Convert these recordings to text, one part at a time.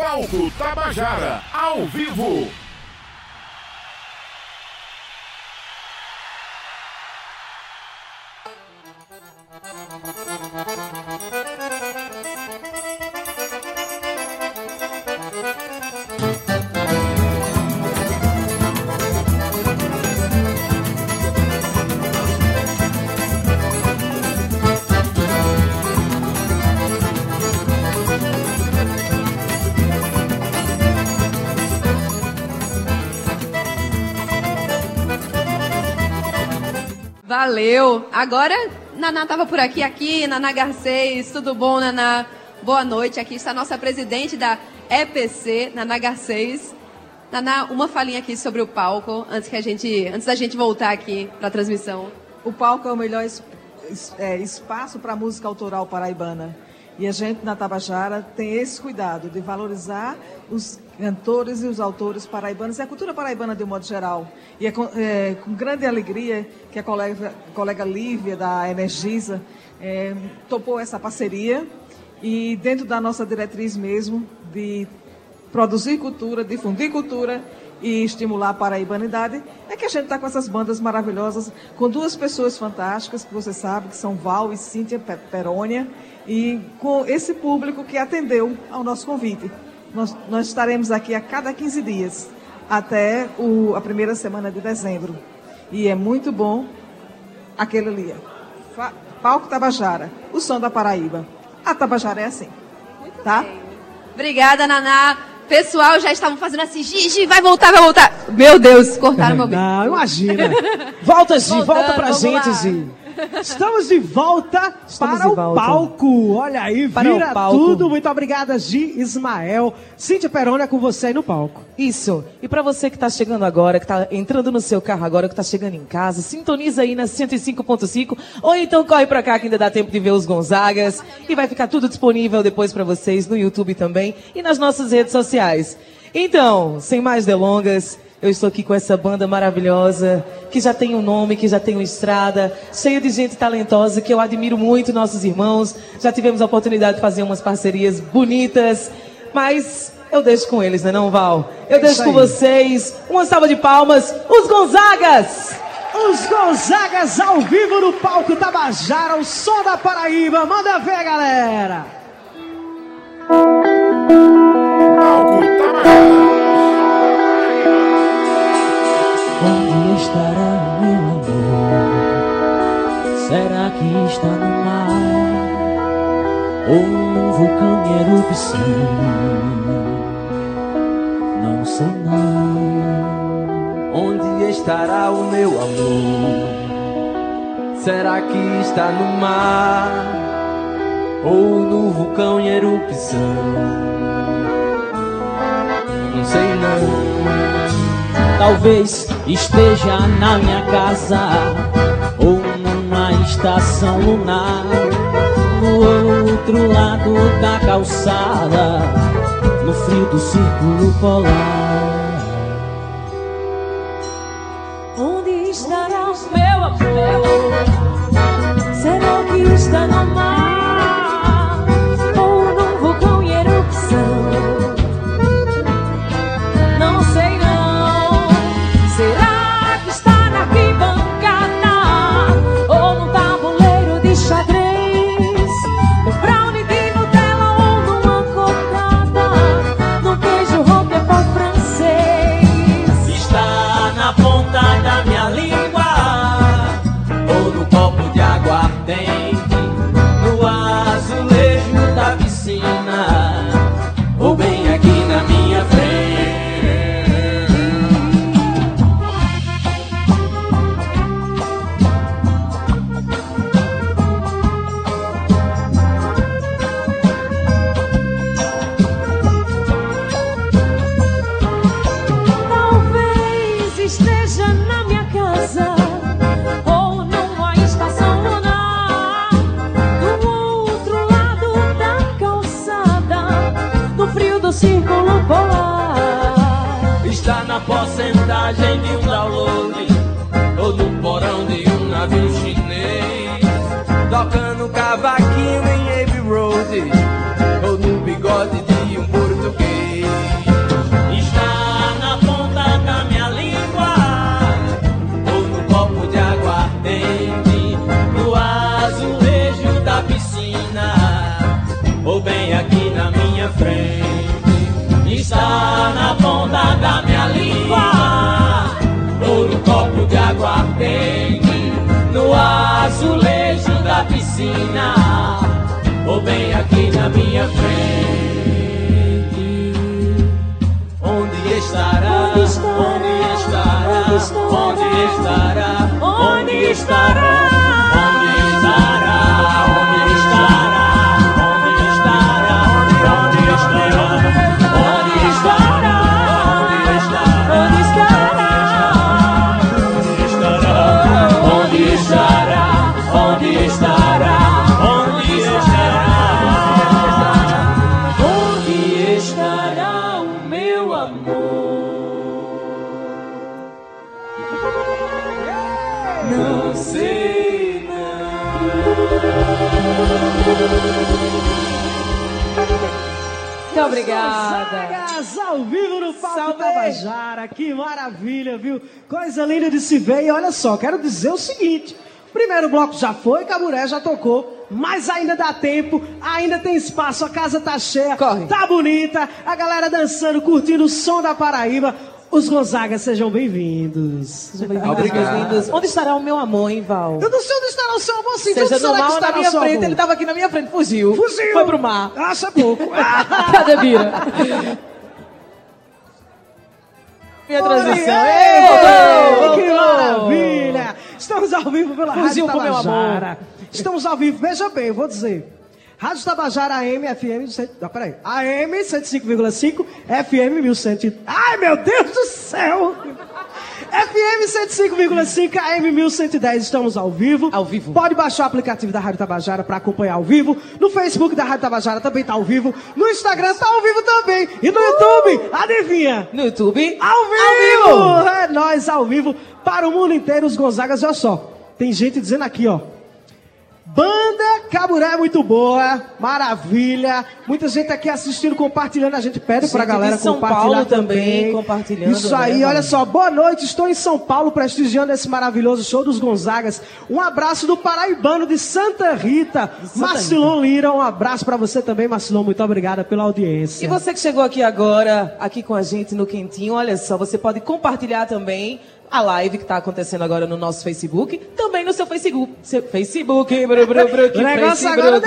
Palco Tabajara, ao vivo. Valeu. Agora, Naná estava por aqui, aqui, Naná Garcês. Tudo bom, Naná? Boa noite. Aqui está a nossa presidente da EPC, Naná Garcês. Naná, uma falinha aqui sobre o palco, antes, que a gente, antes da gente voltar aqui para a transmissão. O palco é o melhor es, é, espaço para a música autoral paraibana. E a gente na Tabajara tem esse cuidado de valorizar os cantores e os autores paraibanos e a cultura paraibana de um modo geral. E é com, é, com grande alegria que a colega, colega Lívia, da Energisa, é, topou essa parceria e dentro da nossa diretriz mesmo de produzir cultura, difundir cultura e estimular a paraibanidade, é que a gente está com essas bandas maravilhosas, com duas pessoas fantásticas, que você sabe, que são Val e Cíntia Perônia, e com esse público que atendeu ao nosso convite. Nós, nós estaremos aqui a cada 15 dias, até o, a primeira semana de dezembro. E é muito bom aquele ali. Fa, Palco Tabajara, o som da Paraíba. A Tabajara é assim. Muito tá? Bem. Obrigada, Naná. Pessoal, já estavam fazendo assim, Gigi, vai voltar, vai voltar. Meu Deus, cortaram meu bem. Não, imagina. Volta, Gi, volta pra gente, Gi. Estamos de volta Estamos para de volta. o palco. Olha aí, para vira tudo. Muito obrigada, Gi Ismael. Cíntia Perônia com você aí no palco. Isso. E para você que está chegando agora, que está entrando no seu carro agora, que está chegando em casa, sintoniza aí na 105.5 ou então corre para cá que ainda dá tempo de ver os Gonzagas e vai ficar tudo disponível depois para vocês no YouTube também e nas nossas redes sociais. Então, sem mais delongas, eu estou aqui com essa banda maravilhosa, que já tem um nome, que já tem uma estrada, cheia de gente talentosa, que eu admiro muito, nossos irmãos. Já tivemos a oportunidade de fazer umas parcerias bonitas, mas eu deixo com eles, né não, Val? Eu é deixo com vocês. Uma salva de palmas, os Gonzagas! Os Gonzagas ao vivo no palco Tabajara, o som da Paraíba. Manda ver, galera! Palco Tabajara. Está no mar? Ou num vulcão em erupção? Não sei não Onde estará o meu amor? Será que está no mar? Ou no vulcão em erupção? Não sei não Talvez esteja na minha casa ou estação lunar, no outro lado da calçada, no frio do círculo polar. Onde estará meu amor? Cavaquinho aguardente, no azulejo da piscina, ou bem aqui na minha frente. Onde estará? Onde estará? Onde estará? Onde estará? Muito obrigada. ao vivo no Palco Tabajara. Que maravilha, viu? Coisa linda de se ver. E olha só, quero dizer o seguinte. Primeiro bloco já foi, Caburé já tocou, mas ainda dá tempo, ainda tem espaço, a casa tá cheia, Corre. tá bonita, a galera dançando, curtindo o som da Paraíba. Os Gonzaga, sejam bem-vindos. Sejam bem-vindos. Onde estará o meu amor, hein, Val? Eu não sei onde estará o seu amor, sim. Seja onde no será que mal ou estará na minha frente. amor? Ele estava aqui na minha frente, fugiu. Fugiu. Foi pro mar. Acha pouco. Cadê Bira? Minha transição. Ei, Ei, que voltou. maravilha! Estamos ao vivo pela Fuzil Rádio pro meu Tabajara. Estamos ao vivo, veja bem, eu vou dizer. Rádio Tabajara AM, FM, cento- ah, peraí, AM 105,5, FM 1100. Ai, meu Deus do céu! FM 105,5, AM 1110, estamos ao vivo. Ao vivo. Pode baixar o aplicativo da Rádio Tabajara para acompanhar ao vivo. No Facebook da Rádio Tabajara também tá ao vivo. No Instagram tá ao vivo também. E no YouTube, adivinha? No YouTube. Ao vivo! É nós ao vivo para o mundo inteiro, os Gonzagas, olha só. Tem gente dizendo aqui, ó. Banda Caburé é muito boa, maravilha. Muita gente aqui assistindo, compartilhando. A gente pede pra Gente galera de São compartilhar Paulo também, compartilhando, Isso né, aí, mano? olha só. Boa noite, estou em São Paulo prestigiando esse maravilhoso show dos Gonzagas. Um abraço do paraibano de Santa Rita, Marcilon Lira. Um abraço pra você também, Marcilon. Muito obrigada pela audiência. E você que chegou aqui agora, aqui com a gente no Quentinho, olha só, você pode compartilhar também a live que está acontecendo agora no nosso Facebook, também no seu Facebook, seu Facebook, bru, bru, bru, que O negócio agora.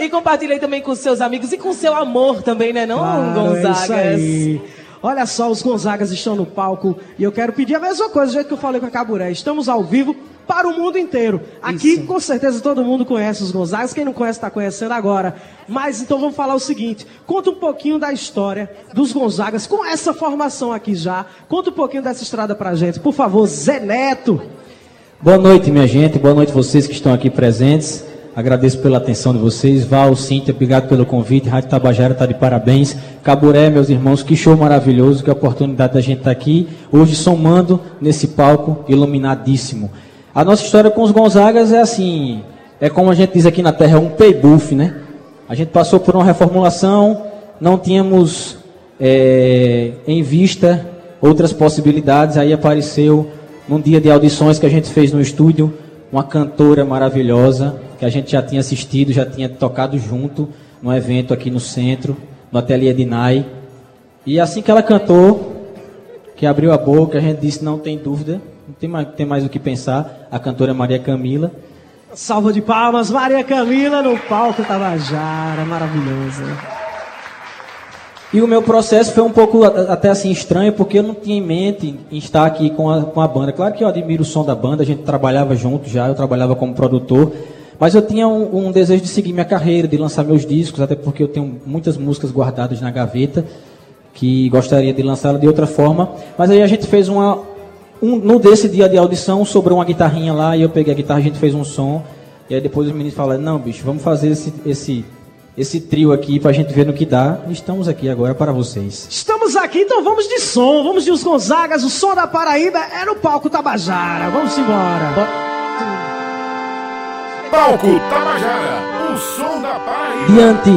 E compartilhe também com seus amigos e com seu amor também, né, não, Claro, Gonzagas? É isso aí. Olha só, os Gonzagas estão no palco e eu quero pedir a mesma coisa, do jeito que eu falei com a Caburé. Estamos ao vivo para o mundo inteiro. Aqui, Isso. com certeza, todo mundo conhece os Gonzagas. Quem não conhece, está conhecendo agora. Mas então vamos falar o seguinte: conta um pouquinho da história dos Gonzagas com essa formação aqui já. Conta um pouquinho dessa estrada pra gente. Por favor, Zé Neto. Boa noite, minha gente. Boa noite vocês que estão aqui presentes. Agradeço pela atenção de vocês. Val, Cíntia, obrigado pelo convite. Rádio Tabajara está de parabéns. Caburé, meus irmãos, que show maravilhoso, que oportunidade da gente estar aqui hoje somando nesse palco iluminadíssimo. A nossa história com os Gonzagas é assim, é como a gente diz aqui na Terra, um paybuff, né? A gente passou por uma reformulação, não tínhamos é, em vista outras possibilidades, aí apareceu num dia de audições que a gente fez no estúdio, uma cantora maravilhosa, que a gente já tinha assistido, já tinha tocado junto no evento aqui no centro, no ateliê de Nai. E assim que ela cantou, que abriu a boca, a gente disse, não tem dúvida, não tem mais, tem mais o que pensar, a cantora é Maria Camila. Salva de palmas, Maria Camila no palco Tabajara. Maravilhosa. E o meu processo foi um pouco até assim estranho, porque eu não tinha em mente em estar aqui com a, com a banda. Claro que eu admiro o som da banda, a gente trabalhava junto já, eu trabalhava como produtor, mas eu tinha um, um desejo de seguir minha carreira, de lançar meus discos, até porque eu tenho muitas músicas guardadas na gaveta, que gostaria de lançá-la de outra forma. Mas aí a gente fez uma. Um, no desse dia de audição, sobrou uma guitarrinha lá, e eu peguei a guitarra, a gente fez um som, e aí depois os meninos falaram, não, bicho, vamos fazer esse, esse, esse trio aqui pra gente ver no que dá. E estamos aqui agora para vocês. Estamos aqui, então vamos de som. Vamos de os Gonzagas. O som da Paraíba é no palco Tabajara. Vamos embora. Palco Tabajara, o som da Paraíba. Diante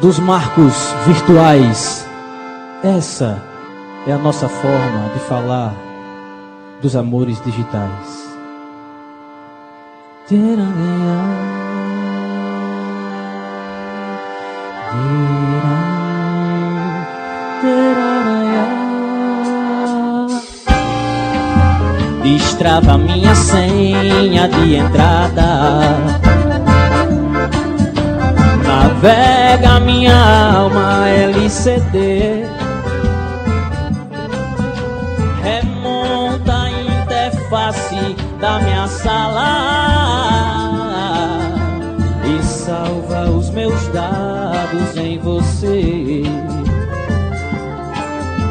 dos marcos virtuais, essa é a nossa forma de falar dos amores digitais. Destrava minha senha de entrada. Navega minha alma LCD. Da minha sala e salva os meus dados em você.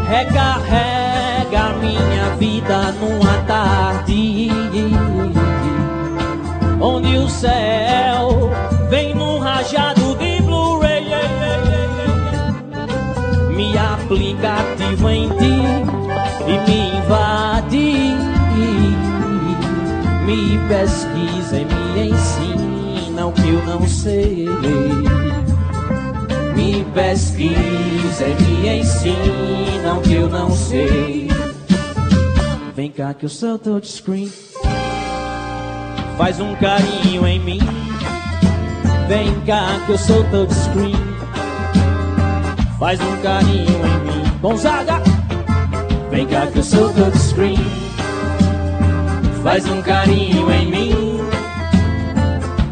Recarrega minha vida numa tarde onde o céu vem num rajado de Blu-ray. Me aplicativo em ti e me invade. Me pesquisa e me ensina o que eu não sei. Me pesquisa e me ensina o que eu não sei. Vem cá que eu sou touchscreen. Faz um carinho em mim. Vem cá que eu sou touchscreen. Faz um carinho em mim. Gonzaga! Vem cá que eu sou touchscreen. Faz um carinho em mim.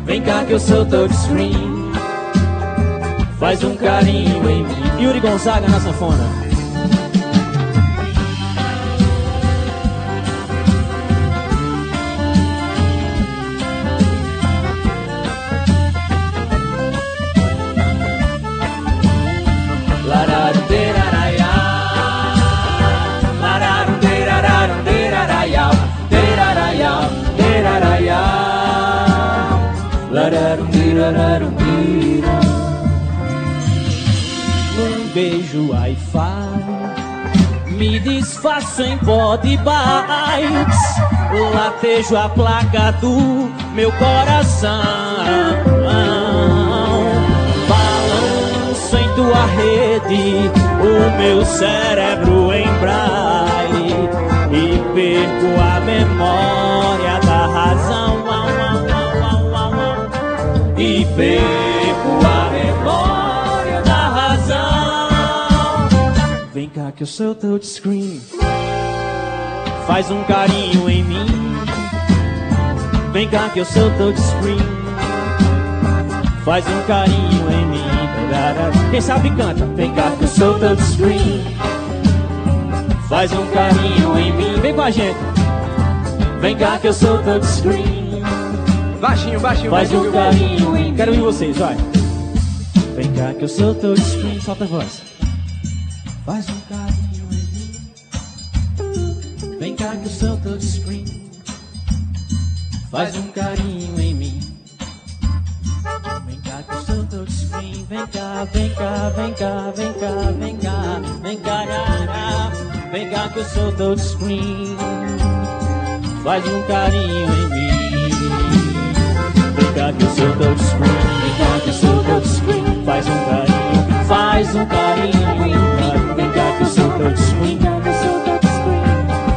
Vem cá que eu sou touchscreen. Faz um carinho em mim. Yuri Gonzaga na sanfona. Lararundirararundira. Num beijo Wi-Fi Me desfaço em body bytes Latejo a placa do meu coração. Balanço em tua rede O meu cérebro em braille. E perco a memória da razão E a memória da razão. Vem cá que eu sou touchscreen Faz um carinho em mim. Vem cá que eu sou touchscreen Faz um carinho em mim. Quem sabe canta? Vem cá que eu sou touchscreen Faz um carinho em mim. Vem com a gente. Vem cá que eu sou touchscreen Baixinho, baixinho, Faz baixinho. um carinho em Quero ouvir vocês, vai. Vem cá que eu sou touchscreen Solta a voz. Faz um carinho em mim Vem cá que eu sou touchscreen Faz um carinho em mim. Vem cá que eu sou touchscreen Vem cá, vem cá, vem cá, vem cá, vem cá Vem cá, rara. Vem cá que eu sou touchscreen Faz um carinho em mim Vem cá que eu sou touchscreen Vem cá que eu sou touchscreen Faz um carinho, faz um carinho em mim. Vem cá que eu sou touchscreen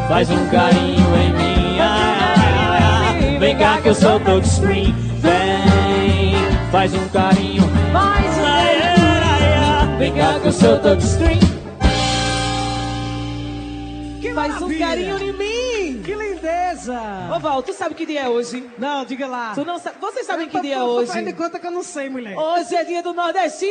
Faz um carinho em mim. Ai, ai, ai. Vem cá que eu sou touchscreen Vem, faz um carinho. Faz um carinho. Vem cá que eu sou touchscreen Faz um carinho em mim. Que lindeza! Ô Val, tu sabe que dia é hoje? Não, diga lá. Tu não sabe? Vocês sabem que dia é hoje? fazendo de conta que eu não sei, mulher. Hoje é dia do nordestino!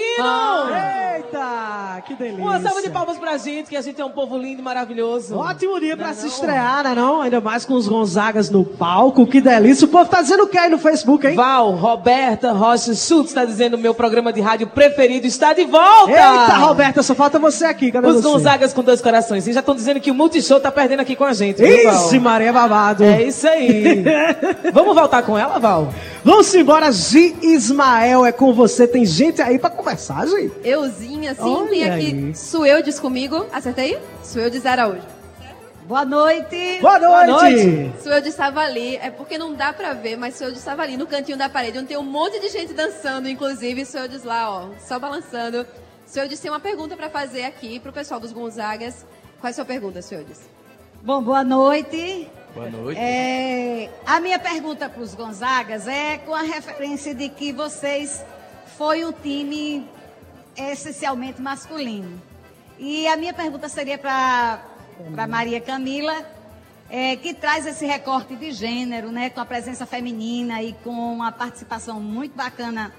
Eita, que delícia. Uma salva de palmas pra gente, que a gente é um povo lindo e maravilhoso. Ótimo dia pra Não se estrear, né não? Ainda mais com os Gonzagas no palco, que delícia. O povo tá dizendo o que aí no Facebook, hein? Val, Roberta Rocha Schultz está dizendo meu programa de rádio preferido está de volta! Eita, Roberta, só falta você aqui, cadê Os você? Gonzagas com dois corações. E já estão dizendo que o Multishow tá perdendo aqui com a gente. Ixi, Maria Babado. É isso aí. Vamos voltar com ela, Val? Vamos embora, Gi Ismael, é com você. Tem gente aí pra conversar, Gi? Euzinha, sim, Olha tem aqui aí. Sueldes comigo. Acertei? Sueldes Araújo. Boa noite. Boa noite. Boa noite. Sueldes estava ali, é porque não dá pra ver, mas Sueldes estava ali no cantinho da parede, onde tem um monte de gente dançando, inclusive Sueldes lá, ó, só balançando. Sueldes tem uma pergunta pra fazer aqui pro pessoal dos Gonzagas. Qual é a sua pergunta, Sueldes? Bom, boa noite. Boa noite. É, a minha pergunta para os Gonzagas é com a referência de que vocês foi um time essencialmente masculino. E a minha pergunta seria para Maria Camila. é, que traz esse recorte de gênero, né, com a presença feminina e com uma participação muito bacana,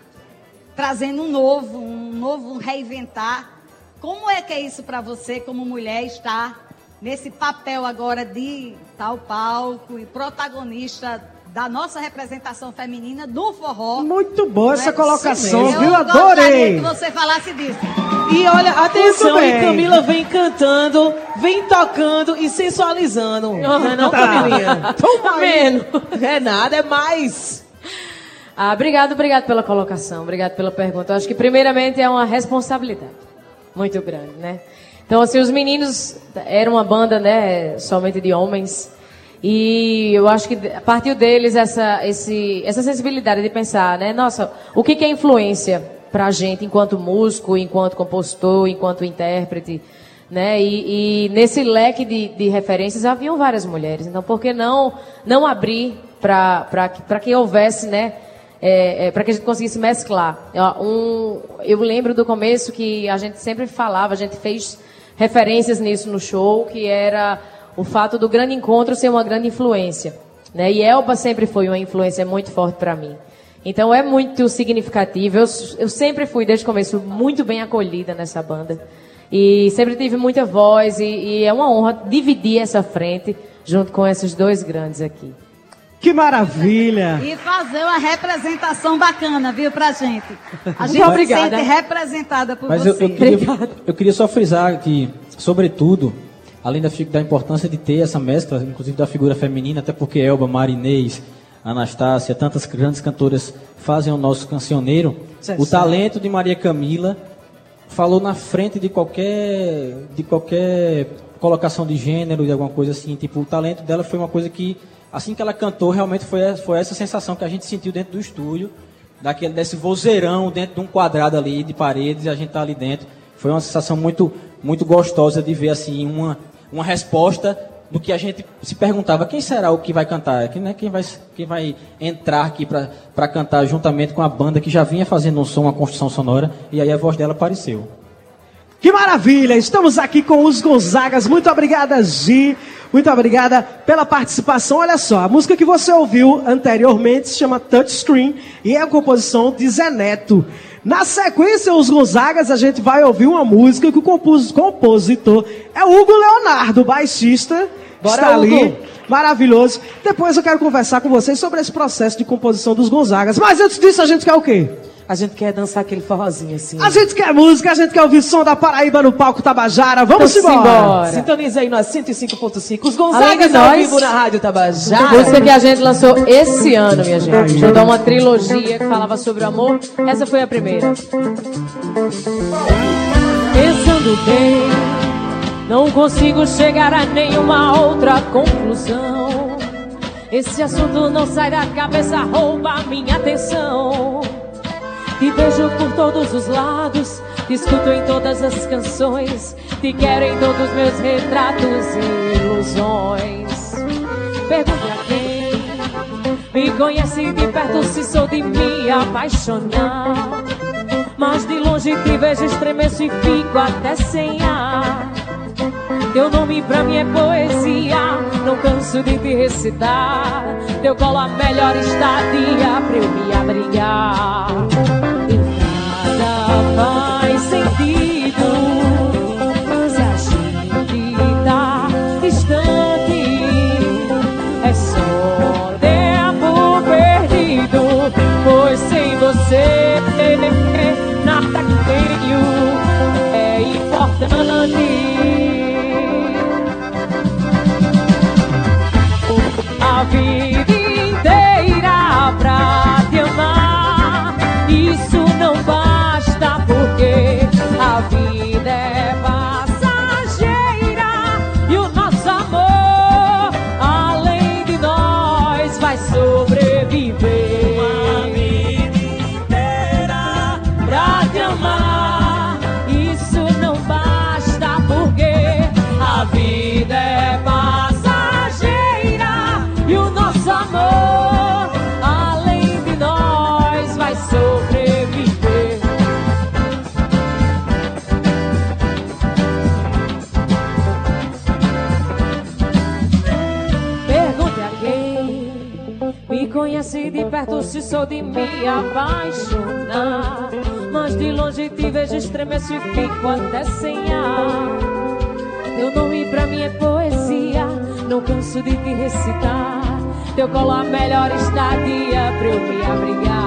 trazendo um novo, um novo reinventar. Como é que é isso para você, como mulher, estar nesse papel agora de tal palco e protagonista da nossa representação feminina do forró. Muito boa essa é? colocação, Sim, viu? Adorei. que você falasse disso. E olha, atenção, e Camila vem cantando, vem tocando e sensualizando. Não é não, tá. Camilinha? Tá menos. É nada, é mais. Ah, obrigado, obrigado pela colocação, obrigado pela pergunta. Eu acho que primeiramente é uma responsabilidade muito grande, né? Então, assim, os meninos eram uma banda, né, somente de homens. E eu acho que partiu deles essa, esse, essa sensibilidade de pensar, né? Nossa, o que, que é influência para a gente enquanto músico, enquanto compositor, enquanto intérprete, né? E, e nesse leque de, de, referências haviam várias mulheres. Então, por que não não abrir para que houvesse, né? É, é, para que a gente conseguisse mesclar. Um, eu lembro do começo que a gente sempre falava, a gente fez referências nisso no show, que era o fato do grande encontro ser uma grande influência. Né? E Elba sempre foi uma influência muito forte para mim. Então é muito significativo. Eu, eu sempre fui, desde o começo, muito bem acolhida nessa banda. E sempre tive muita voz e, e é uma honra dividir essa frente junto com esses dois grandes aqui. Que maravilha! E fazer uma representação bacana, viu, pra gente. A gente se sente representada por Mas você. Eu, eu, queria, eu queria só frisar que, sobretudo, além da, da, importância de ter essa mescla, inclusive da figura feminina, até porque Elba, Marinês, Anastácia, tantas grandes cantoras fazem o nosso cancioneiro, o talento de Maria Camila falou na frente de qualquer, de qualquer colocação de gênero, de alguma coisa assim. Tipo, o talento dela foi uma coisa que, assim que ela cantou, realmente foi, foi essa sensação que a gente sentiu dentro do estúdio, daquele, desse vozeirão dentro de um quadrado ali de paredes, e a gente tá ali dentro. Foi uma sensação muito, muito gostosa de ver assim uma, uma resposta do que a gente se perguntava, quem será o que vai cantar? Quem, né, quem, vai, quem vai entrar aqui para cantar juntamente com a banda que já vinha fazendo um som, uma construção sonora, e aí a voz dela apareceu. Que maravilha! Estamos aqui com os Gonzagas. Muito obrigada, Gi. Muito obrigada pela participação. Olha só, a música que você ouviu anteriormente se chama Touchscreen e é a composição de Zé Neto. Na sequência, os Gonzagas, a gente vai ouvir uma música que o compositor é Hugo Leonardo, baixista. Bora, está ali. Hugo. Maravilhoso. Depois eu quero conversar com vocês sobre esse processo de composição dos Gonzagas. Mas antes disso, a gente quer o quê? A gente quer dançar aquele forrozinho assim. A gente quer música, a gente quer ouvir som da Paraíba no palco Tabajara. Vamos então, embora. embora. Sintoniza aí no 105.5. Os Gonzagas ao vivo na Rádio Tabajara. Música que a gente lançou esse ano, minha gente. Juntou uma trilogia que falava sobre o amor. Essa foi a primeira. Pensando bem, não consigo chegar a nenhuma outra conclusão. Esse assunto não sai da cabeça, rouba a minha atenção. Te vejo por todos os lados, te escuto em todas as canções, te quero em todos os meus retratos e ilusões. Pergunte a quem me conhece de perto se sou de me apaixonar. Mas de longe te vejo, estremeço e fico até sem ar. Teu nome pra mim é poesia, não canso de te recitar. Teu colo a melhor estadia pra eu me abrigar sentido perto se sou de me apaixonar. Mas de longe te vejo estremeço e fico até sem ar. Teu nome pra mim é poesia, não canso de te recitar. Teu colo a melhor estadia pra eu me abrigar.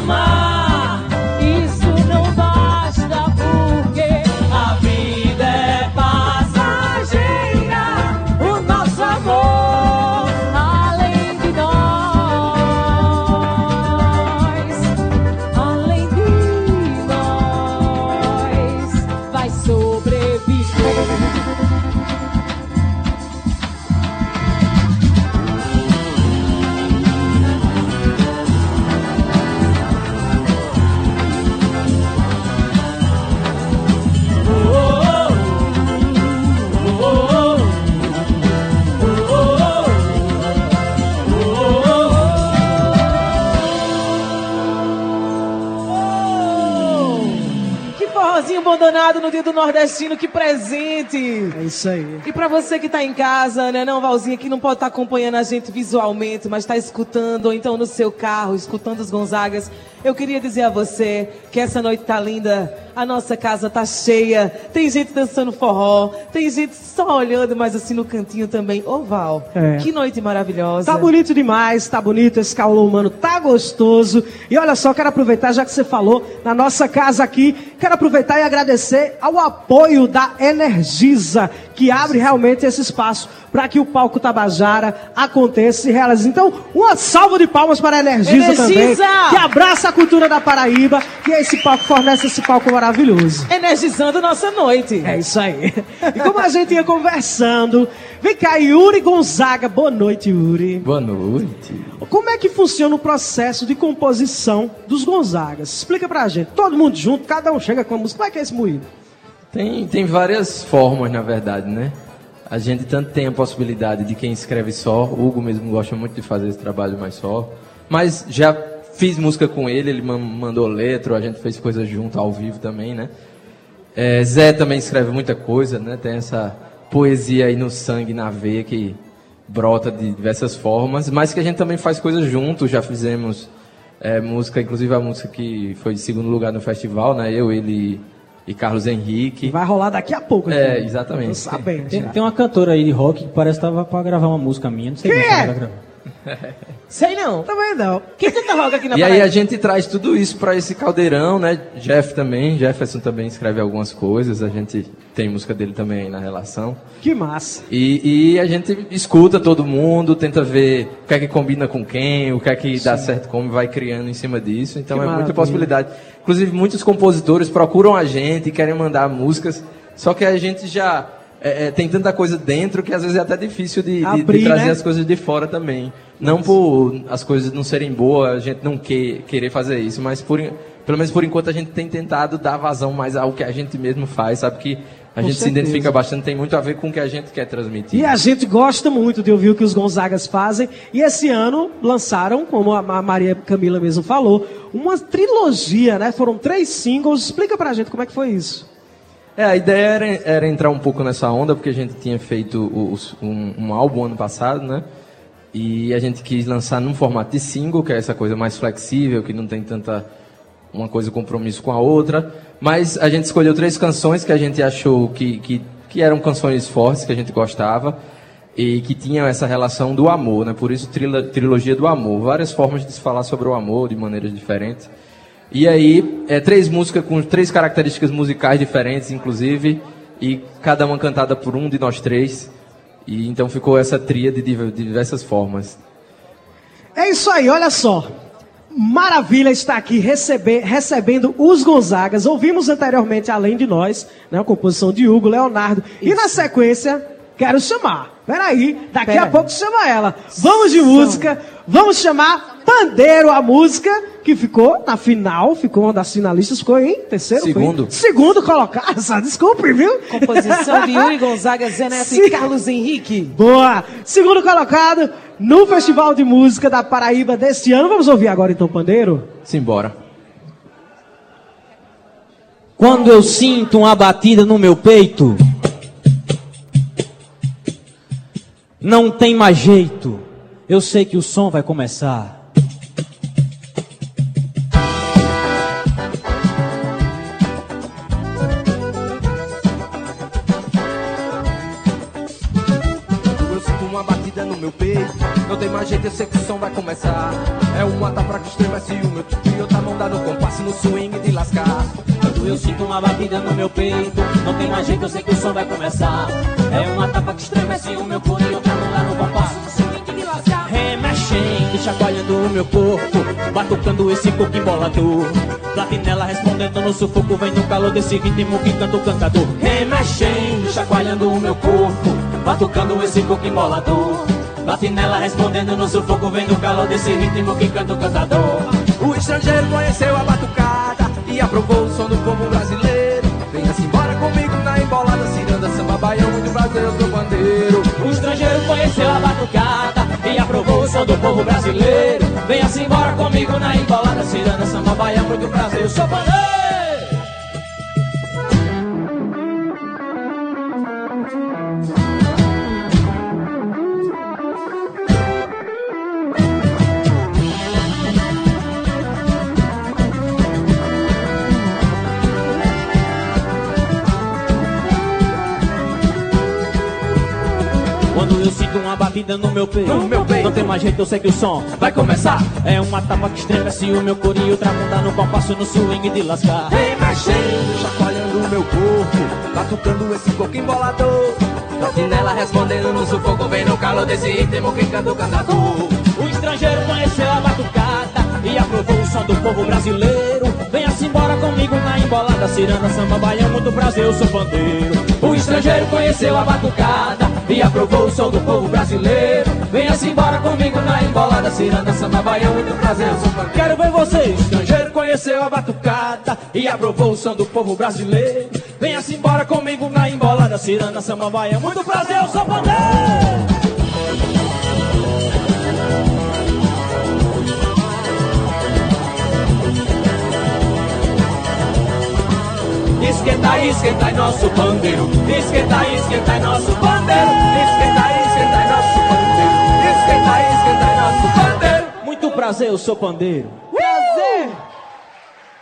Pra nordestino, que presente! É isso aí. E pra você que tá em casa, né, não, Valzinha, que não pode estar acompanhando a gente visualmente, mas tá escutando, ou então no seu carro, escutando os Gonzagas, eu queria dizer a você que essa noite tá linda, a nossa casa tá cheia, tem gente dançando forró, tem gente só olhando, mas assim no cantinho também. Ô, Val, É. que noite maravilhosa. Tá bonito demais, tá bonito esse caulão humano, tá gostoso. E olha só, quero aproveitar, já que você falou na nossa casa aqui, quero aproveitar e agradecer ao apoio da Energisa, que abre realmente esse espaço para que o palco Tabajara aconteça e realize. Então, uma salva de palmas para a Energisa, também, Energisa! que abraça cultura da Paraíba, e esse palco fornece esse palco maravilhoso. Energizando nossa noite. É isso aí. E como a gente ia conversando, vem cá, Yuri Gonzaga. Boa noite, Yuri. Boa noite. Como é que funciona o processo de composição dos Gonzagas? Explica pra gente. Todo mundo junto, cada um chega com a música. Como é que é esse moído? Tem, tem várias formas, na verdade, né? A gente tanto tem a possibilidade de quem escreve só, o Hugo mesmo gosta muito de fazer esse trabalho mais só, mas já fiz música com ele, ele ma- mandou letra, a gente fez coisas junto ao vivo também, né? É, Zé também escreve muita coisa, né? Tem essa poesia aí no sangue, na veia, que brota de diversas formas, mas que a gente também faz coisas juntos, já fizemos é, música, inclusive a música que foi de segundo lugar no festival, né? Eu, ele e Carlos Henrique. Vai rolar daqui a pouco. É, então. exatamente. Sabendo. Tem, tem uma cantora aí de rock que parece que tava pra gravar uma música minha. Não sei Quem é? ela vai gravar. Sei não. Também não. Quem canta rock aqui na E aí Paraíba? a gente traz tudo isso para esse caldeirão, né? Jeff também, Jefferson também escreve algumas coisas, a gente tem música dele também aí na relação. Que massa. E, e a gente escuta todo mundo, tenta ver o que é que combina com quem, o que é que dá certo como, vai criando em cima disso. Então Que é maravilha. muita possibilidade. Inclusive, muitos compositores procuram a gente, querem mandar músicas, só que a gente já é, é, tem tanta coisa dentro que às vezes é até difícil de, de- de Abrir, trazer né? as coisas de fora também. Não por as coisas não serem boas, a gente não que, querer fazer isso, mas por, pelo menos por enquanto a gente tem tentado dar vazão mais ao que a gente mesmo faz, sabe que a Com gente se certeza. identifica bastante, tem muito a ver com o que a gente quer transmitir. E a gente gosta muito de ouvir o que os Gonzagas fazem. E esse ano lançaram, como a Ma- Maria Camila mesmo falou, uma trilogia, né? Foram três singles. Explica pra gente como é que foi isso. É, a ideia era, era entrar um pouco nessa onda, porque a gente tinha feito os- um, um álbum ano passado, né? E a gente quis lançar num formato de single, que é essa coisa mais flexível, que não tem tanta uma coisa compromisso com a outra. Mas a gente escolheu três canções que a gente achou que, que, que eram canções fortes, que a gente gostava, e que tinham essa relação do amor, né? Por isso, trila- trilogia do amor. Várias formas de se falar sobre o amor, de maneiras diferentes. E aí, é, três músicas com três características musicais diferentes, inclusive, e cada uma cantada por um de nós três. E então ficou essa tríade de div- de diversas formas. É isso aí, olha só. maravilha estar aqui receber, recebendo os Gonzagas. Ouvimos anteriormente, além de nós, né, a composição de Hugo, Leonardo. Isso. E na sequência, quero chamar. Peraí, daqui Pera a aí. pouco chama ela. Vamos de música, vamos chamar Pandeiro, a música que ficou na final, ficou uma das finalistas, ficou em terceiro? Segundo. Foi? Segundo colocado, desculpe, viu? Composição de Yuri Gonzaga, Zeneto e Carlos Henrique. Boa! Segundo colocado no Festival de Música da Paraíba deste ano. Vamos ouvir agora então Pandeiro? Simbora. Quando eu sinto uma batida no meu peito, não tem mais jeito. Eu sei que o som vai começar. Não tem mais jeito, eu sei que o som vai começar. É uma tapa que estremece o meu tutu e outra mão no compasso no swing de lascar. Eu sinto uma batida no meu peito, não tem mais jeito, eu sei que o som vai começar. É uma tapa que estremece o meu corpo e mão dá no compasso no swing de lascar. Remexendo, chacoalhando o meu corpo, batucando esse coco embolador. Platinela respondendo no sufoco, vem no calor desse ritmo que canta o cantador. Remexendo, chacoalhando o meu corpo, batucando esse coco embolador. Batinela respondendo no sufoco, vem do calor desse ritmo que canta o cantador. O estrangeiro conheceu a batucada e aprovou o som do povo brasileiro. Venha-se embora comigo na embolada, ciranda, samba, baião, muito brasileiro, seu bandeiro. O estrangeiro conheceu a batucada e aprovou o som do povo brasileiro. Venha-se embora comigo na embolada, ciranda, samba, baião, muito brasileiro, sou bandeiro. Batida no meu peito. No meu peito. Não tem mais jeito, eu sei que o som vai começar. É uma tapa que estremece o meu corinho, outra mão no compasso no swing de lascar. Vem mexendo, chacoalhando o meu corpo, batucando esse coco embolador. Platinela respondendo no sufoco, vem no calor desse ritmo que canta o cantador. O estrangeiro conheceu a batucada e aprovou o som do povo brasileiro. Venha-se embora comigo na embolada, ciranda, samba, baião, muito Brasil, eu sou pandeiro. O estrangeiro conheceu a batucada e aprovou o som do povo brasileiro. Venha-se embora comigo na embolada, ciranda, samba, baião, muito prazer, eu sou pandeiro. Quero ver vocês. Estrangeiro conheceu a batucada e aprovou o som do povo brasileiro. Venha-se embora comigo na embolada, ciranda, samba, baião, muito prazer, eu sou pandeiro. Esquenta, esquenta nosso pandeiro. Esquenta, esquenta nosso pandeiro. Esquenta, esquenta nosso pandeiro. Esquenta, esquenta nosso pandeiro. Muito prazer, eu sou pandeiro. Prazer!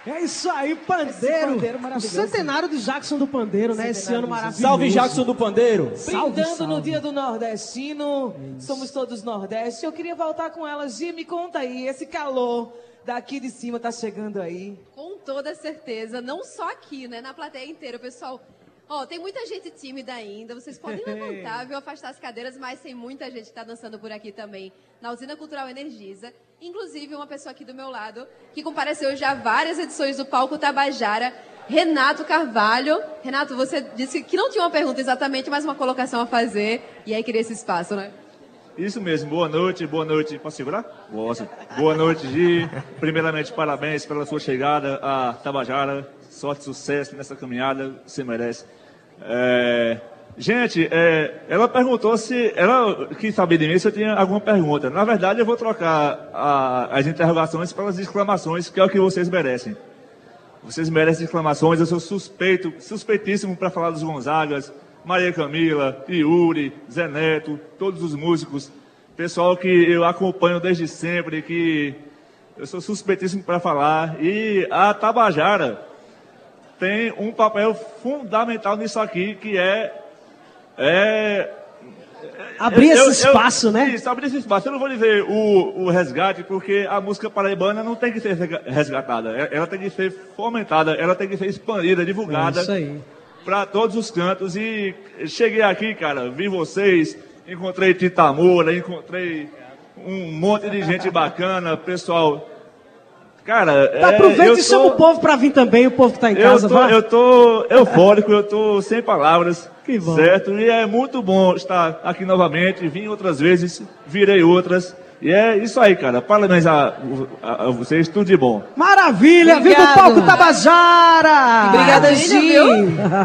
É isso aí, pandeiro. pandeiro o centenário de Jackson do Pandeiro, né? Esse ano maravilhoso. Salve Jackson do Pandeiro. Salve, Brindando salve. no dia do Nordestino. Somos todos Nordeste. Eu queria voltar com elas. Gi, me conta aí, esse calor daqui de cima tá chegando aí. Com toda certeza, não só aqui, né, na plateia inteira, o pessoal. Ó, tem muita gente tímida ainda, vocês podem levantar, viu, afastar as cadeiras, mas tem muita gente que está dançando por aqui também, na Usina Cultural Energisa. Inclusive, uma pessoa aqui do meu lado, que compareceu já várias edições do Palco Tabajara, Renato Carvalho. Renato, você disse que não tinha uma pergunta exatamente, mas uma colocação a fazer, e aí queria esse espaço, né? Isso mesmo, boa noite, boa noite. Posso segurar? Posso. Boa noite, Gi. Primeiramente, parabéns pela sua chegada a Tabajara. Sorte, sucesso nessa caminhada, você merece. É... Gente, é... ela perguntou se. Ela quis saber de mim se eu tinha alguma pergunta. Na verdade, eu vou trocar a... as interrogações pelas exclamações, que é o que vocês merecem. Vocês merecem exclamações, eu sou suspeito, suspeitíssimo para falar dos Gonzagas Maria Camila, Yuri, Zé Neto, todos os músicos, pessoal que eu acompanho desde sempre, que eu sou suspeitíssimo para falar. E a Tabajara tem um papel fundamental nisso aqui, que é. é abrir eu, esse espaço, eu, né? Isso, abrir esse espaço. Eu não vou dizer o, o resgate, porque a música paraibana não tem que ser resgatada. Ela tem que ser fomentada, ela tem que ser expandida, divulgada. É isso aí para todos os cantos. E cheguei aqui, cara, vi vocês, encontrei Tita Moura, encontrei um monte de gente bacana, pessoal Cara, Tá, é, aproveita eu e chama o tô, povo pra vir também, o povo que tá em eu casa. tô, vai. eu tô eufórico, eu tô sem palavras. Que bom. Certo? E é muito bom estar aqui novamente. Vim outras vezes, virei outras. E é isso aí, cara. Parabéns a, a- a vocês, tudo de bom. Maravilha! Viva o Obrigado. palco Tabajara! Obrigada, Maravilha, Gi. viu?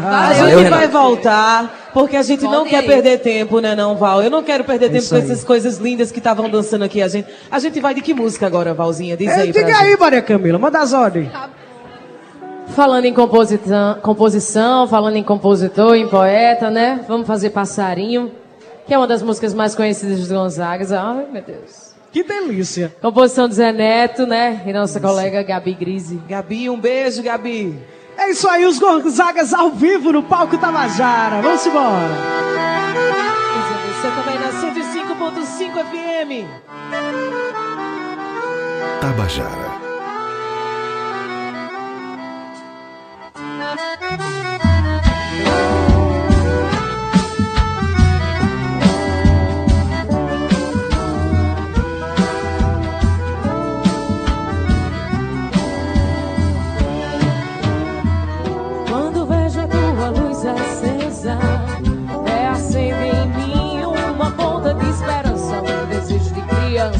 A gente Renato. vai voltar, porque a gente não quer aí. perder tempo, né, não, Val? Eu não quero perder tempo isso com aí. essas coisas lindas que estavam dançando aqui. A gente, a gente vai de que música agora, Valzinha? Diz É, aí diga gente. aí, Maria Camila, manda as ordens. Falando em composição, composição, falando em compositor, em poeta, né? Vamos fazer Passarinho, que é uma das músicas mais conhecidas dos Gonzagas. Ai, meu Deus. Que delícia. Composição do Zé Neto, né? E nossa colega Gabi Grise. Gabi, um beijo, Gabi. É isso aí, os Gonzagas ao vivo no palco Tabajara. Vamos embora. Você também na 105.5 FM. Tabajara.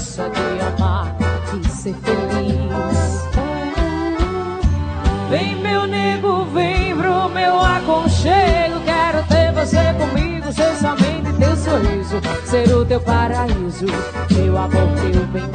De amar e ser feliz. Vem meu nego, vem pro meu aconchego, quero ter você comigo, ser somente teu sorriso, ser o teu paraíso, meu amor, teu bem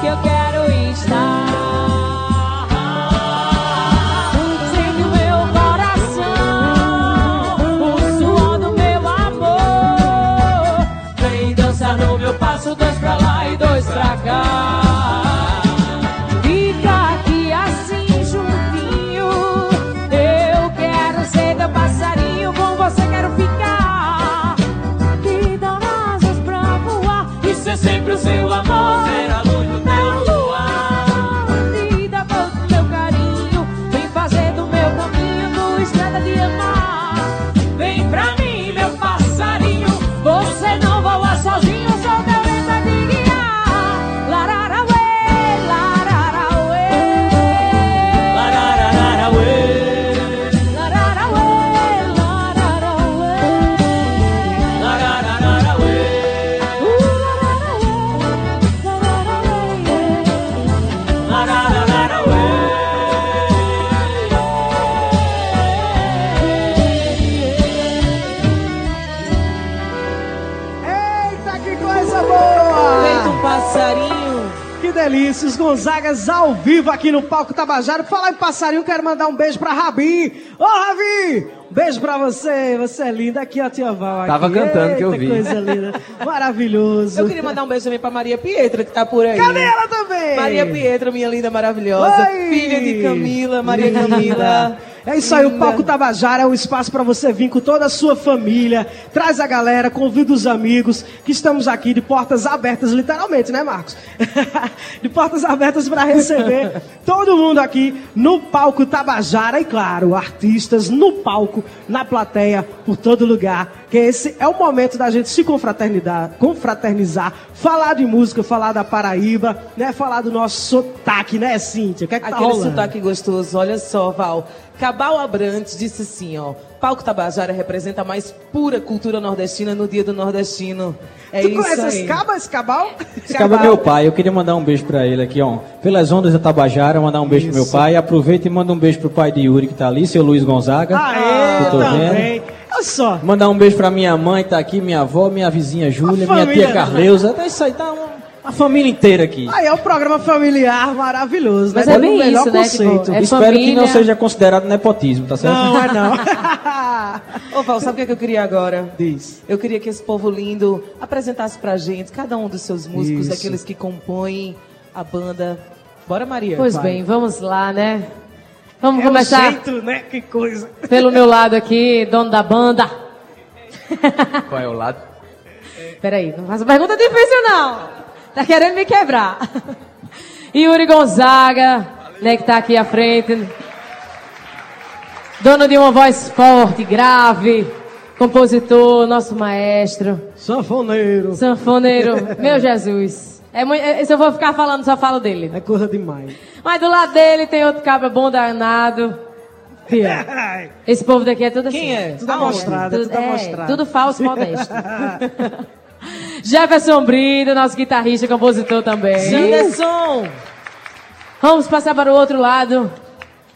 que eu quero estar. Os Gonzagas ao vivo aqui no palco Tabajara. Falar em passarinho, quero mandar um beijo pra Rabi. Ô, Rabi! Um beijo pra você, você é linda. Aqui, ó, tia Val. Aqui. Tava cantando que eu Eita, vi. coisa linda. Maravilhoso. Eu queria mandar um beijo também pra Maria Pietra, que tá por aí. Cadê ela também? Maria Pietra, minha linda maravilhosa. Oi! Filha de Camila, Maria Camila. É isso aí, o Palco Tabajara é um espaço para você vir com toda a sua família. Traz a galera, convida os amigos, que estamos aqui de portas abertas, literalmente, né, Marcos? de portas abertas para receber todo mundo aqui no Palco Tabajara. E claro, artistas no palco, na plateia, por todo lugar. Que esse é o momento da gente se confraternizar, confraternizar falar de música, falar da Paraíba, né? Falar do nosso sotaque, né, Cíntia? O que é que tá Aquele rolando? sotaque gostoso, olha só, Val. Cabal Abrantes disse assim, ó. Palco Tabajara representa a mais pura cultura nordestina no dia do nordestino. É tu isso conhece aí. esse caba, esse cabal? Esse cara é meu pai, eu queria mandar um beijo pra ele aqui, ó. Pelas ondas da Tabajara, mandar um beijo pro meu Isso. pai. Aproveita e manda um beijo pro pai de Yuri que tá ali, seu Luiz Gonzaga. Aê, Eu tô vendo. Olha só. Mandar um beijo pra minha mãe, tá aqui, minha avó, minha vizinha Júlia, minha família. tia Carleusa. Tá isso aí, tá uma, uma família inteira aqui. Aí é um programa familiar maravilhoso, Mas né? é No bem melhor isso, né? conceito. Tipo, é Espero que não família. seja considerado nepotismo, tá certo? Não, é não. Ô, Val, sabe o que, é que eu queria agora? Diz. Eu queria que esse povo lindo apresentasse pra gente cada um dos seus músicos, Isso. daqueles que compõem a banda. Bora, Maria. Pois Vai. bem, vamos lá, né? Vamos É o começar jeito, né? Que coisa. pelo meu lado aqui, dono da banda. Qual é o lado? Peraí, não faça pergunta difícil, não. Tá querendo me quebrar. Yuri Gonzaga, né, que tá aqui à frente. Dono de uma voz forte, grave. Compositor, nosso maestro. Sanfoneiro. Sanfoneiro. Meu Jesus. É muito, é- se eu vou ficar falando, só falo dele. É coisa demais. Mas do lado dele tem outro cabra bom danado. Pia. Esse povo daqui é tudo assim. Quem é? Tudo Aonde? amostrado, é tudo amostrado. Tudo falso modesto. Jefferson Brito, nosso guitarrista e compositor também. Janderson! Vamos passar para o outro lado.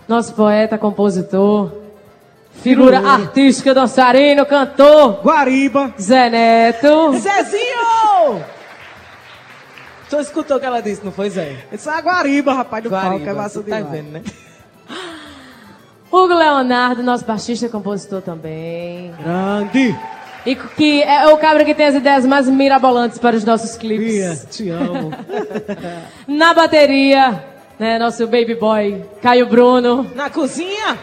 Nosso poeta, compositor, figura Figura. artística, dançarino, cantor, Guariba. Zé Neto. Zezinho! Tu escutou o que ela disse, não foi, Zé? Esse é a Guariba, rapaz, do palco. É Guariba, massa tu tá demais. vendo, né? Hugo Leonardo, nosso baixista e compositor também. Grande. E que é o cabra que tem as ideias mais mirabolantes para os nossos clipes. Bia, te amo. Na bateria, né, nosso baby boy, Caio Bruno. Na cozinha?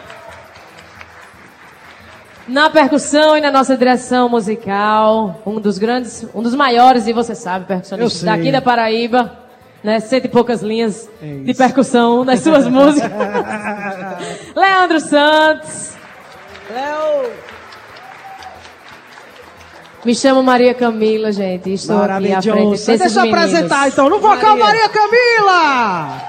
Na percussão e na nossa direção musical, um dos grandes, um dos maiores, e você sabe, percussionista daqui da Paraíba, né, cento e poucas linhas É de percussão nas suas músicas. Leandro Santos, Léo! me chamo Maria Camila, gente, estou aqui à frente desses Deixa eu meninos. apresentar então no vocal Maria, Maria. Camila.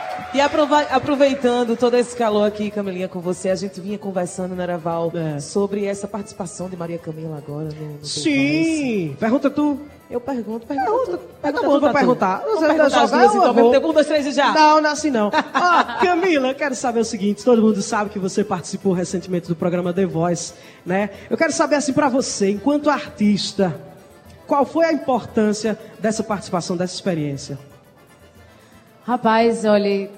E aproveitando todo esse calor aqui, Camilinha, com você, a gente vinha conversando, né, Val, É. sobre essa participação de Maria Camila agora no, no Voz. Sim. Pergunta tu. Eu pergunto, pergunta. Tá bom, vou perguntar. Você vai perguntar as jogar, duas, então. vou. Pergunta um, dois, três e já. Não, não é assim não. Ó, Camila, eu quero saber o seguinte, todo mundo sabe que você participou recentemente do programa The Voice, né? Eu quero saber assim pra você, enquanto artista, qual foi a importância dessa participação, dessa experiência? Rapaz, olha,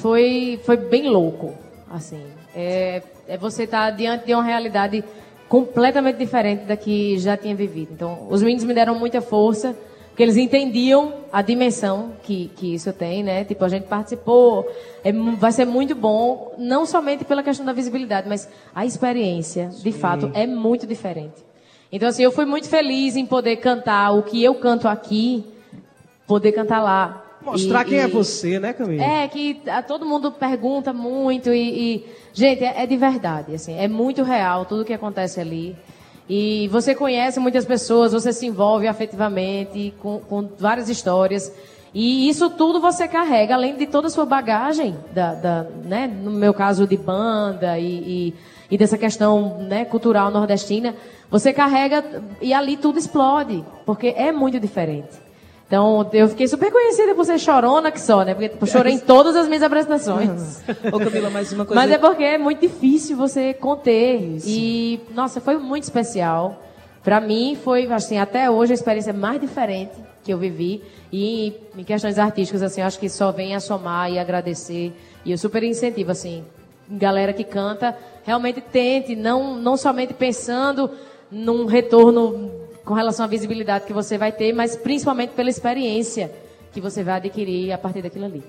foi, foi bem louco, assim. É, é você estar diante de uma realidade completamente diferente da que já tinha vivido. Então, os meninos me deram muita força, porque eles entendiam a dimensão que, que isso tem, né? Tipo, a gente participou, é vai ser muito bom, não somente pela questão da visibilidade, mas a experiência, de fato, é muito diferente. Então, assim, eu fui muito feliz em poder cantar o que eu canto aqui, poder cantar lá. Mostrar E- quem é e- você, né, Camila? É, que a, todo mundo pergunta muito e, e, gente, é, é de verdade, assim, é muito real tudo que acontece ali. E você conhece muitas pessoas, você se envolve afetivamente com, com várias histórias. E isso tudo você carrega, além de toda a sua bagagem, da, da, né, no meu caso de banda e, e, e dessa questão né, cultural nordestina, você carrega e ali tudo explode, porque é muito diferente. Então, eu fiquei super conhecida por ser chorona que só, né? Porque tipo, eu chorei em todas as minhas apresentações. Ô, Camila, mais uma coisa. Mas é porque é muito difícil você conter. E, nossa, foi muito especial. Pra mim, foi, assim, até hoje a experiência mais diferente que eu vivi. E em questões artísticas, assim, acho que só vem a somar e agradecer. E eu super incentivo, assim, galera que canta, realmente tente, não, não somente pensando num retorno com relação à visibilidade que você vai ter, mas principalmente pela experiência que você vai adquirir a partir daquilo ali.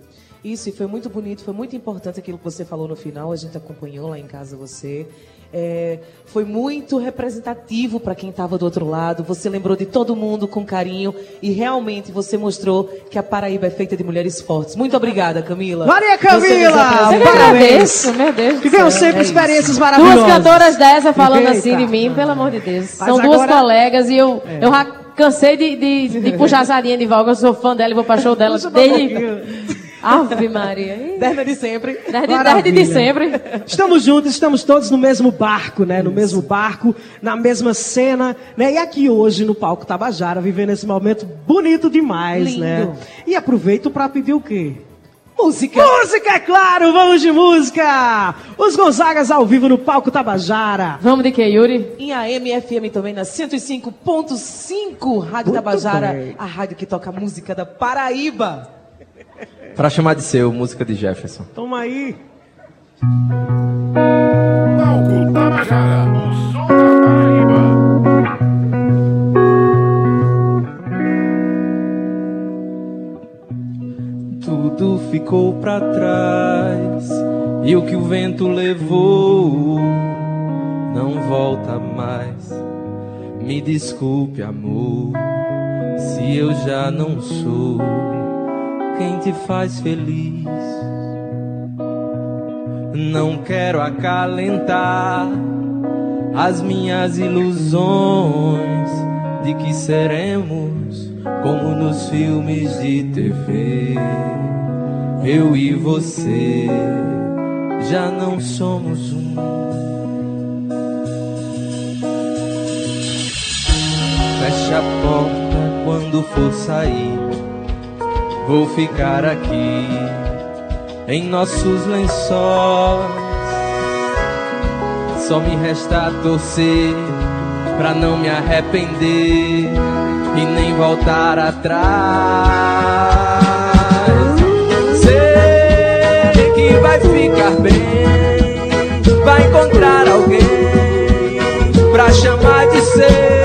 Isso, e foi muito bonito, foi muito importante aquilo que você falou no final, a gente acompanhou lá em casa você. É, foi muito representativo para quem estava do outro lado. Você lembrou de todo mundo com carinho e realmente você mostrou que a Paraíba é feita de mulheres fortes. Muito obrigada, Camila. Maria Camila! Parabéns! Meu Deus venham sempre é experiências maravilhosas. Duas cantoras dessa falando Eita. assim de mim, pelo amor de Deus. Mas São agora... duas colegas e eu, é. eu cansei de, de, de puxar a sardinha de volta. Eu sou fã dela e vou para show dela desde. Ave Maria. Desde de sempre. Desde, de sempre. Estamos juntos, estamos todos no mesmo barco, né? No Isso. mesmo barco, na mesma cena, né? E aqui hoje no palco Tabajara, vivendo esse momento bonito demais, né? Lindo. né? E aproveito para pedir o quê? Música! Música, é claro! Vamos de música! Os Gonzagas ao vivo no palco Tabajara. Vamos de que, Yuri? Em AM FM também na 105.5 Rádio Muito Tabajara, bem. a rádio que toca música da Paraíba. Pra chamar de seu, música de Jefferson. Toma aí. Palco Tabajara, o som da Paraíba. Tudo ficou pra trás e o que o vento levou não volta mais. Me desculpe, amor, se eu já não sou quem te faz feliz. Não quero acalentar as minhas ilusões de que seremos como nos filmes de TV. Eu e você já não somos um. Feche a porta quando for sair Vou ficar aqui em nossos lençóis. Só me resta torcer pra não me arrepender e nem voltar atrás. Sei que vai ficar bem, vai encontrar alguém pra chamar de ser.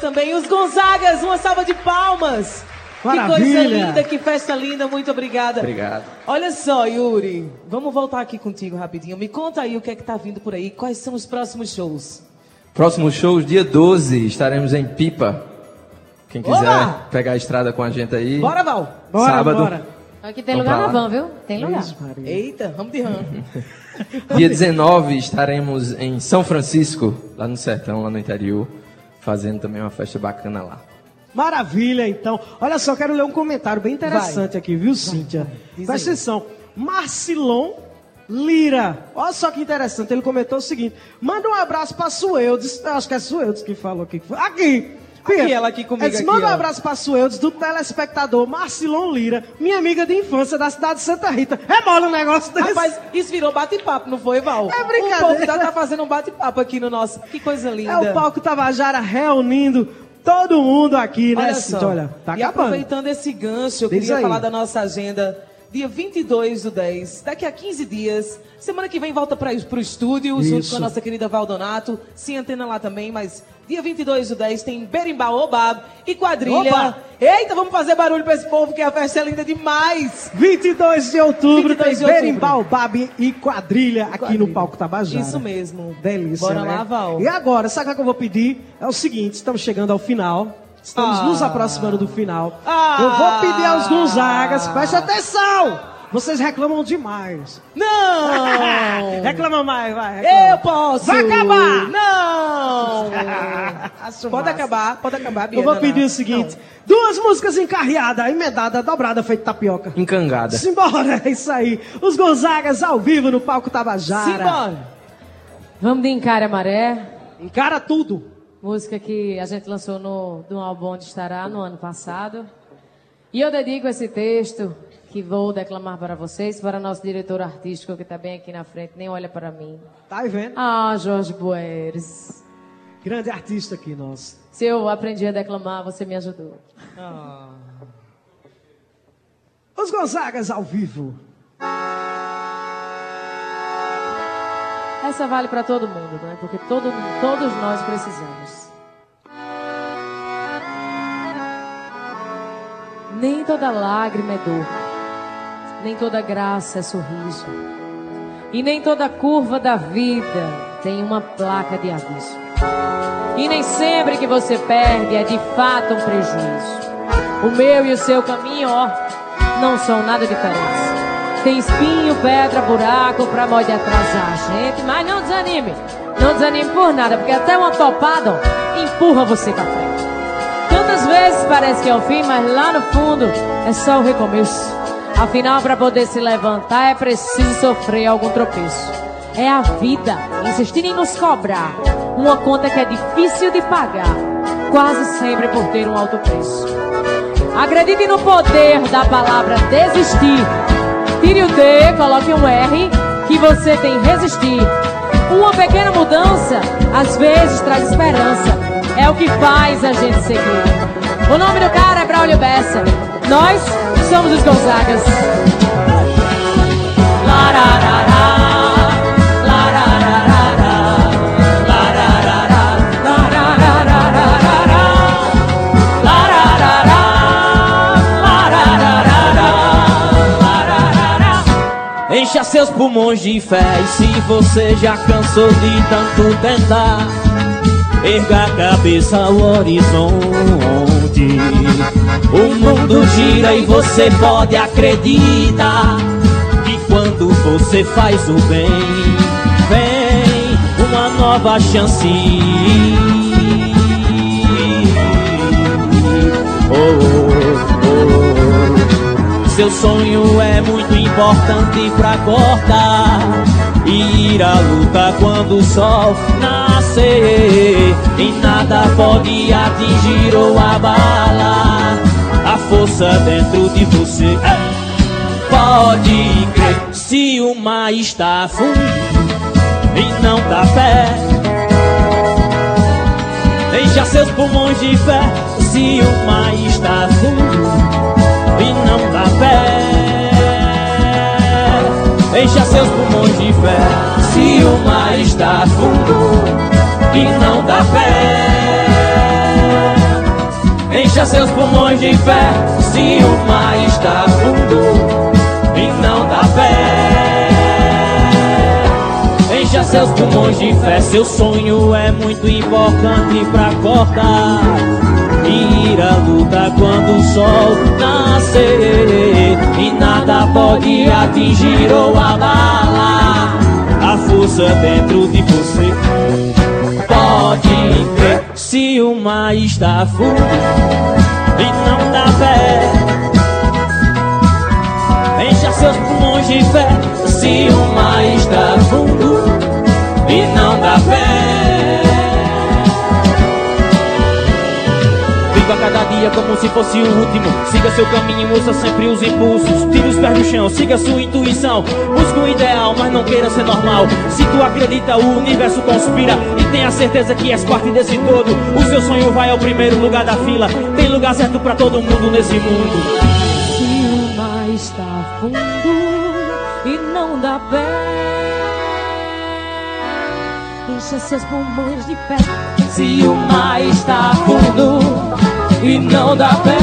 Também os Gonzagas. Uma salva de palmas. Maravilha. Que coisa linda, que festa linda, muito obrigada. Obrigado. Olha só, Yuri, vamos voltar aqui contigo rapidinho. Me conta aí o que é que tá vindo por aí, quais são os próximos shows? Próximo show, dia 12, estaremos em Pipa. Quem quiser Olá! pegar a estrada com a gente aí. Bora, Val. Bora, Sábado. bora. Aqui tem Vamos lugar na van, viu? Tem lugar. Eita, vamos de rã. Dia 19 estaremos em São Francisco, lá no sertão, lá no interior, fazendo também uma festa bacana lá. Maravilha, então. Olha só, quero ler um comentário bem interessante Vai. aqui, viu, Cíntia? Presta atenção. Marcilon Lira. Olha só que interessante. Ele comentou o seguinte: manda um abraço pra Sueldes. Eu acho que é Sueldes que falou aqui. Aqui! Aqui, ela aqui comigo Ele disse, aqui, manda um abraço pra Sueldes do telespectador Marcilon Lira, minha amiga de infância da cidade de Santa Rita. É mole um negócio desse. Rapaz, isso virou bate-papo, não foi, Val? É brincadeira. O povo já tá fazendo um bate-papo aqui no nosso. Que coisa linda. É o palco Tabajara reunindo todo mundo aqui, né, Olha só. Olha, tá e acabando. aproveitando esse gancho, eu Diz queria aí. falar da nossa agenda. Dia 22 do 10, daqui a 15 dias. Semana que vem volta para o estúdio, junto Isso. com a nossa querida Valdonato. Se antena lá também, mas dia 22 do 10 tem Berimbau, Obab e quadrilha. Opa! Eita, vamos fazer barulho pra esse povo, que a festa é linda demais. 22 de outubro 22 tem de outubro. Berimbau, Babi e quadrilha aqui Quadrilha. no Palco Tabajara. Isso mesmo. Delícia, Bora né? lá, Val. E agora, sabe o que eu vou pedir? É o seguinte, estamos chegando ao final. Estamos Ah. nos aproximando do final. Ah. Eu vou pedir aos Gonzagas, preste atenção! Vocês reclamam demais. Não! Reclama mais, vai. reclama. Eu posso! Vai acabar! Não! Pode acabar, pode acabar, Eu vou não, pedir não. o seguinte: duas músicas encarreadas, emendada, dobrada, feito tapioca. Encangada. Simbora, é isso aí. Os Gonzagas ao vivo no palco Tabajara. Simbora! Vamos de Encare a Maré. Encara tudo. Música que a gente lançou no, no álbum Onde Estará, no ano passado. E eu dedico esse texto que vou declamar para vocês, para nosso diretor artístico que está bem aqui na frente, nem olha para mim. Tá aí vendo? Ah, Jorge Boeres. Grande artista aqui, nosso. Se eu aprendi a declamar, você me ajudou. Os Gonzagas ao vivo. Essa vale para todo mundo, não é? Porque todo, todos nós precisamos. Nem toda lágrima é dor, nem toda graça é sorriso, e nem toda curva da vida tem uma placa de aviso. E nem sempre que você perde é de fato um prejuízo. O meu e o seu caminho, ó, não são nada diferentes. Tem espinho, pedra, buraco pra pode atrasar a gente, mas não desanime. Não desanime por nada, porque até uma topada empurra você pra frente. Tantas vezes parece que é o fim, mas lá no fundo é só o recomeço. Afinal, para poder se levantar é preciso sofrer algum tropeço. É a vida insistindo em nos cobrar uma conta que é difícil de pagar, quase sempre por ter um alto preço. Acredite no poder da palavra desistir. Tire o D, coloque um R, que você tem resistir. Uma pequena mudança, às vezes traz esperança. É o que faz a gente seguir. O nome do cara é Braulio Bessa. Nós somos os Gonzagas. Encha seus pulmões de fé. E se você já cansou de tanto tentar Erga a cabeça ao horizonte. O mundo gira e você pode acreditar Que quando você faz o bem Vem uma nova chance Seu sonho é muito importante pra acordar e ir à luta quando o sol nascer. E nada pode atingir ou abalar a força dentro de você. Pode crer se o mar está fundo e não dá pé. Encha seus pulmões de fé se o mar está fundo e não Encha seus pulmões de fé se o mar está fundo e não dá pé. Encha seus pulmões de fé se o mar está fundo e não dá pé. Encha seus pulmões de fé, seu sonho é muito importante pra acordar. Ir à luta quando o sol nascer E nada pode atingir ou abalar A força dentro de você. Pode crer se o mar está fundo E não dá pé Encha seus pulmões de fé. Se o mar está fundo E não dá pé cada dia como se fosse o último. Siga seu caminho, usa sempre os impulsos. Tire os pés do chão, siga sua intuição. Busca um ideal, mas não queira ser normal. Se tu acredita, o universo conspira. E tenha certeza que és parte desse todo. O seu sonho vai ao primeiro lugar da fila. Tem lugar certo pra todo mundo nesse mundo. Se o mar está fundo e não dá pé, encha seus pulmões de pé. Se o mar está fundo e não dá pé,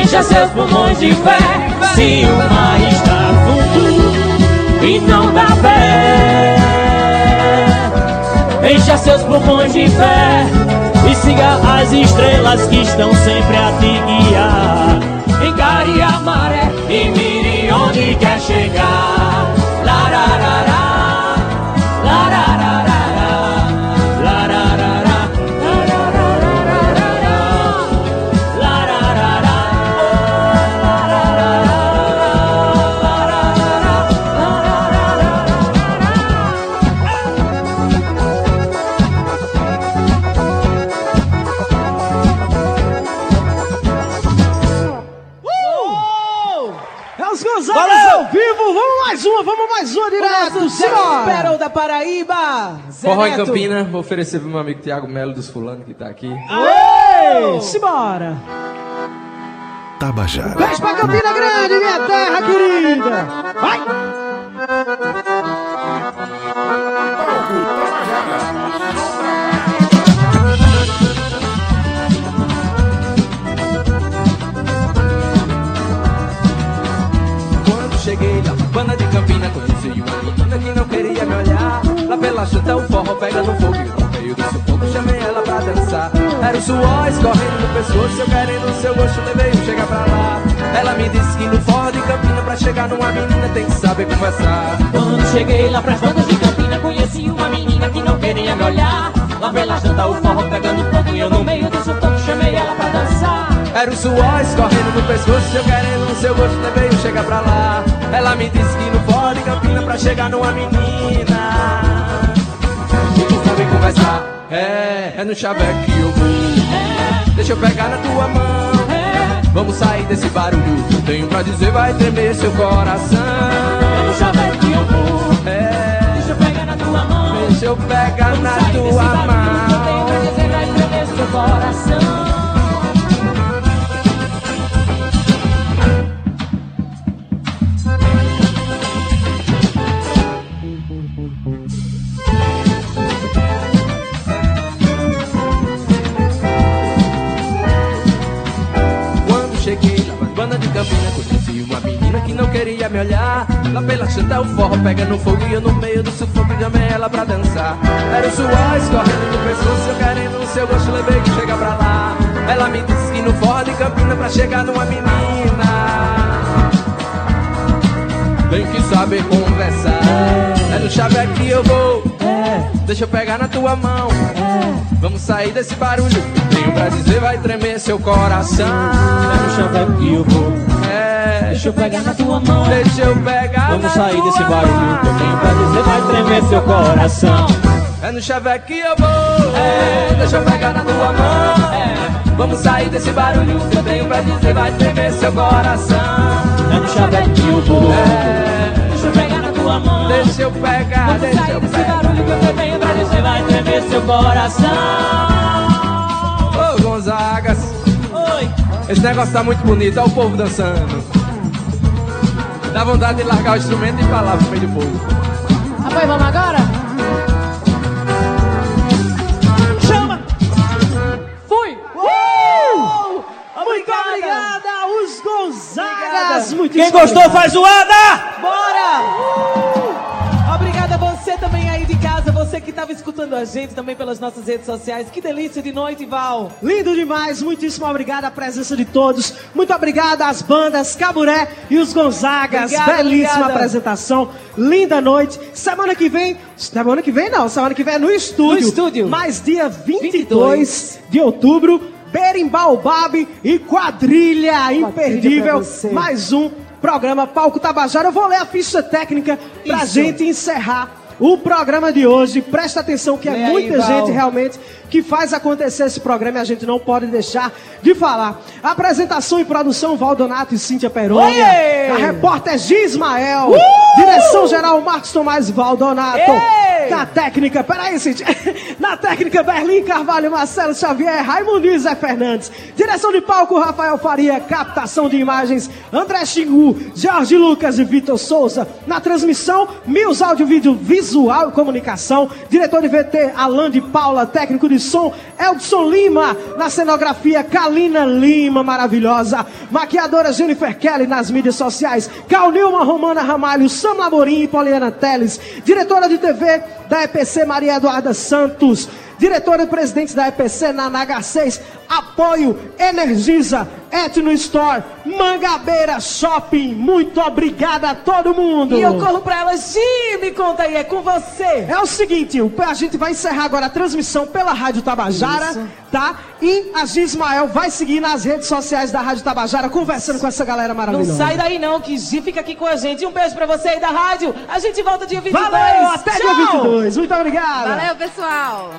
encha seus pulmões de fé. Se o mar está fundo e não dá pé, encha seus pulmões de fé e siga as estrelas que estão sempre a te guiar. Encare a maré e mire onde quer chegar. Forró em. Campina, vou oferecer pro meu amigo Tiago Melo dos Fulano que tá aqui. Ei, simbora. Tabajara. Beijo pra Campina Grande, minha terra querida. Vai. Quando cheguei lá, banda de Campina, conheci uma menina que não queria me olhar. Lá pela chanta o forró pega no fogo e no meio do sufoco chamei ela pra dançar. Era o suor escorrendo no pescoço, eu querendo o seu gosto, levei um chega pra lá. Ela me disse que no forró de Campina, pra chegar numa menina tem que saber conversar. Quando cheguei lá pras bandas de Campina, conheci uma menina que não queria me olhar. Lá pela janta, o forró pegando fogo e eu no meio do sufoco chamei ela pra dançar. Era o suor escorrendo no pescoço, eu querendo o seu gosto, levei um chega pra lá. Ela me disse que no forró de Campina, pra chegar numa menina. É, é no chaveco que eu vou. Deixa eu pegar na tua mão. Vamos sair desse barulho. Tenho pra dizer, vai tremer seu coração. É no chaveco que eu vou. É. Deixa eu pegar na tua mão. Deixa eu pegar na tua mão. Tenho pra dizer, vai tremer seu coração. Que não queria me olhar? Lá pela chanta o forró pega no fogo E eu no meio do sufoco chamei ela pra dançar. Era o suor escorrendo no pescoço Eu querendo o seu gosto, levei que chega pra lá. Ela me disse que no forró de Campina Pra chegar numa menina. Tem que saber conversar. É no chaveco que eu vou. Deixa eu pegar na tua mão. Vamos sair desse barulho. Tenho pra dizer, vai tremer seu coração. É no chaveco que eu vou Deixa eu pegar na tua mão. Deixa eu pegar Vamos sair desse barulho que eu tenho pra dizer, vai tremer seu coração. É no chaveco que eu vou É Deixa eu pegar na tua mão É Vamos sair desse barulho que eu tenho pra dizer, vai tremer seu coração É no chaveco que eu vou. É Deixa eu pegar na tua mão. Deixa eu pegar, Vamos deixa sair eu desse pegar barulho que eu tenho pra dizer, vai tremer seu coração. Ô Gonzagas Oi. Esse negócio tá muito bonito, olha o povo dançando Dá vontade de largar o instrumento e falar pro meio do povo. Rapaz, vamos agora? Chama! Fui! Uh! uh! Muito obrigada, os Gonzagas! Obrigada. Muito Quem gostou faz zoada! Estava escutando a gente também pelas nossas redes sociais. Que delícia de noite, Val. Lindo demais, muitíssimo obrigado à presença de todos. Muito obrigado às bandas Caburé e os Gonzagas. Obrigada, Belíssima obrigada. apresentação, linda noite. Semana que vem, semana que vem não, semana que vem é no estúdio. No estúdio. Mais dia 22 de outubro, Berimbau Babi e Quadrilha, imperdível. pra você. Mais um programa Palco Tabajara. Eu vou ler a ficha técnica pra Isso. gente encerrar o programa de hoje. Presta atenção que é aí, muita Val. gente realmente que faz acontecer esse programa e a gente não pode deixar de falar. Apresentação e produção Valdonato e Cíntia Peroni. A repórter Gismael. Uh! Direção geral Marcos Tomás Valdonato. Ei! Na técnica, peraí, Cíntia. Na técnica Berlim Carvalho, Marcelo Xavier, Raimundo e Zé Fernandes. Direção de palco Rafael Faria. Captação de imagens André Xingu, Jorge Lucas e Vitor Souza. Na transmissão, Mills Áudio Vídeo Visual e Comunicação. Diretor de VT Alain de Paula. Técnico de som Eldson Lima. Na cenografia Kalina Lima, maravilhosa. Maquiadora Jennifer Kelly nas mídias sociais. Cal Nilma Romana Ramalho, Sam Lamorim e Poliana Teles. Diretora de TV da EPC Maria Eduarda Santos. Diretora e presidente da EPC na NH6. Apoio Energisa, Etno Store, Mangabeira Shopping. Muito obrigada a todo mundo. E eu corro pra ela, Gi, me conta aí, é com você. É o seguinte, a gente vai encerrar agora a transmissão pela Rádio Tabajara, Isso tá? E a Gismael vai seguir nas redes sociais da Rádio Tabajara, conversando com essa galera maravilhosa. Não sai daí não, que Gi fica aqui com a gente. Um beijo pra você aí da rádio. A gente volta dia 22. Valeu, até Tchau. dia 22. Muito obrigado. Valeu, pessoal.